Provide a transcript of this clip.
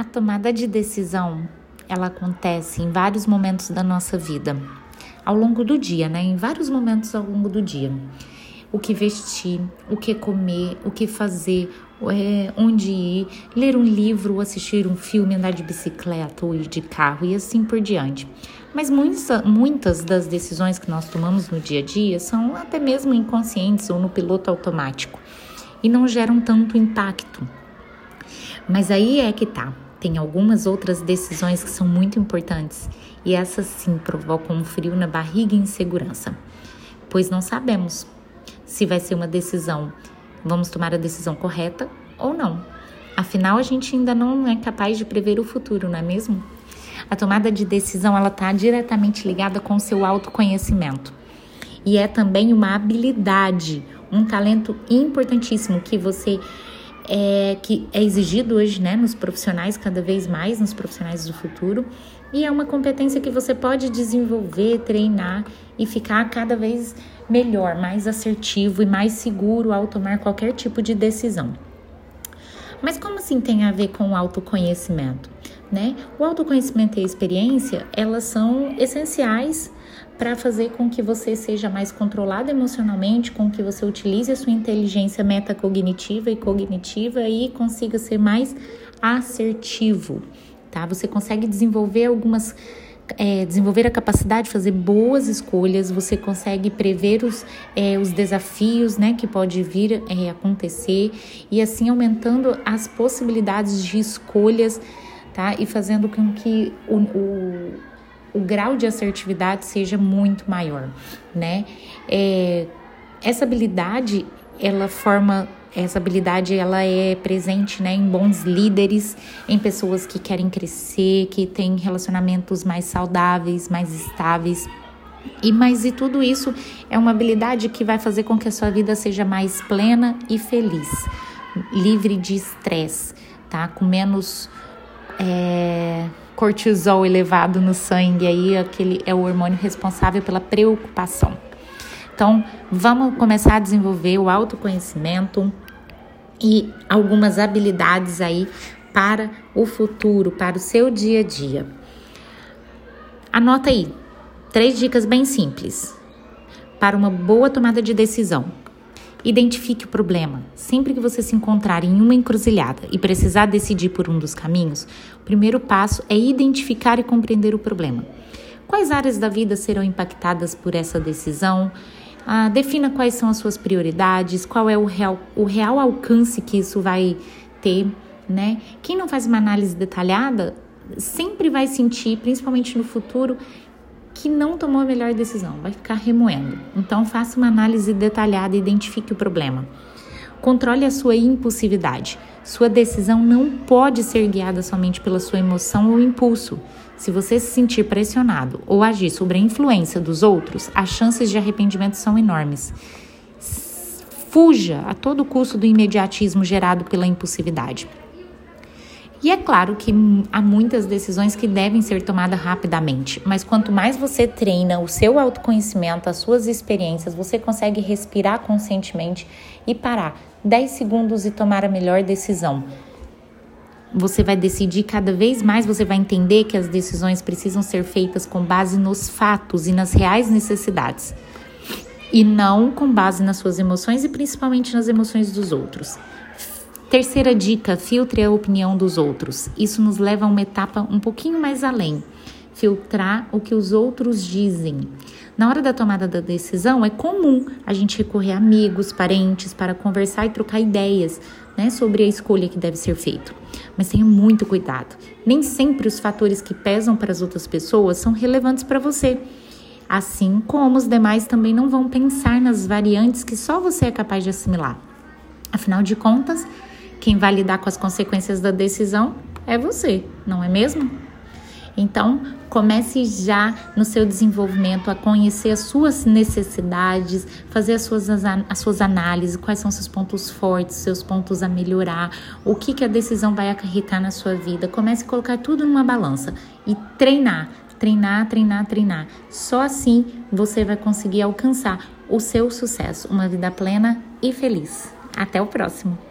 A tomada de decisão, ela acontece em vários momentos da nossa vida, ao longo do dia, né? Em vários momentos ao longo do dia. O que vestir, o que comer, o que fazer, é, onde ir, ler um livro, assistir um filme, andar de bicicleta ou ir de carro e assim por diante. Mas muitas, muitas das decisões que nós tomamos no dia a dia são até mesmo inconscientes ou no piloto automático e não geram tanto impacto. Mas aí é que tá. Tem algumas outras decisões que são muito importantes e essas sim provocam um frio na barriga e insegurança, pois não sabemos se vai ser uma decisão, vamos tomar a decisão correta ou não. Afinal, a gente ainda não é capaz de prever o futuro, não é mesmo? A tomada de decisão ela está diretamente ligada com o seu autoconhecimento e é também uma habilidade, um talento importantíssimo que você é, que é exigido hoje né, nos profissionais, cada vez mais nos profissionais do futuro, e é uma competência que você pode desenvolver, treinar e ficar cada vez melhor, mais assertivo e mais seguro ao tomar qualquer tipo de decisão. Mas como assim tem a ver com o autoconhecimento? Né? O autoconhecimento e a experiência, elas são essenciais para fazer com que você seja mais controlado emocionalmente, com que você utilize a sua inteligência metacognitiva e cognitiva e consiga ser mais assertivo, tá? Você consegue desenvolver algumas é, desenvolver a capacidade de fazer boas escolhas, você consegue prever os, é, os desafios né, que pode vir é, acontecer e assim aumentando as possibilidades de escolhas tá? e fazendo com que o, o o grau de assertividade seja muito maior, né? É, essa habilidade, ela forma essa habilidade ela é presente né, em bons líderes, em pessoas que querem crescer, que têm relacionamentos mais saudáveis, mais estáveis. E mas e tudo isso é uma habilidade que vai fazer com que a sua vida seja mais plena e feliz, livre de estresse, tá? Com menos é, cortisol elevado no sangue, aí aquele é o hormônio responsável pela preocupação. Então, vamos começar a desenvolver o autoconhecimento e algumas habilidades aí para o futuro, para o seu dia a dia. Anota aí três dicas bem simples para uma boa tomada de decisão. Identifique o problema. Sempre que você se encontrar em uma encruzilhada e precisar decidir por um dos caminhos, o primeiro passo é identificar e compreender o problema. Quais áreas da vida serão impactadas por essa decisão? Ah, defina quais são as suas prioridades, qual é o real, o real alcance que isso vai ter, né? Quem não faz uma análise detalhada sempre vai sentir, principalmente no futuro, que não tomou a melhor decisão, vai ficar remoendo. Então, faça uma análise detalhada e identifique o problema. Controle a sua impulsividade. Sua decisão não pode ser guiada somente pela sua emoção ou impulso. Se você se sentir pressionado ou agir sob a influência dos outros, as chances de arrependimento são enormes. Fuja a todo custo do imediatismo gerado pela impulsividade. E é claro que há muitas decisões que devem ser tomadas rapidamente, mas quanto mais você treina o seu autoconhecimento, as suas experiências, você consegue respirar conscientemente e parar 10 segundos e tomar a melhor decisão. Você vai decidir cada vez mais, você vai entender que as decisões precisam ser feitas com base nos fatos e nas reais necessidades, e não com base nas suas emoções e principalmente nas emoções dos outros. Terceira dica: filtre a opinião dos outros. Isso nos leva a uma etapa um pouquinho mais além. Filtrar o que os outros dizem. Na hora da tomada da decisão, é comum a gente recorrer a amigos, parentes para conversar e trocar ideias né, sobre a escolha que deve ser feita. Mas tenha muito cuidado. Nem sempre os fatores que pesam para as outras pessoas são relevantes para você. Assim como os demais também não vão pensar nas variantes que só você é capaz de assimilar. Afinal de contas, quem vai lidar com as consequências da decisão é você, não é mesmo? Então, comece já no seu desenvolvimento a conhecer as suas necessidades, fazer as suas, as suas análises, quais são seus pontos fortes, seus pontos a melhorar, o que, que a decisão vai acarretar na sua vida. Comece a colocar tudo numa balança e treinar, treinar, treinar, treinar. Só assim você vai conseguir alcançar o seu sucesso, uma vida plena e feliz. Até o próximo!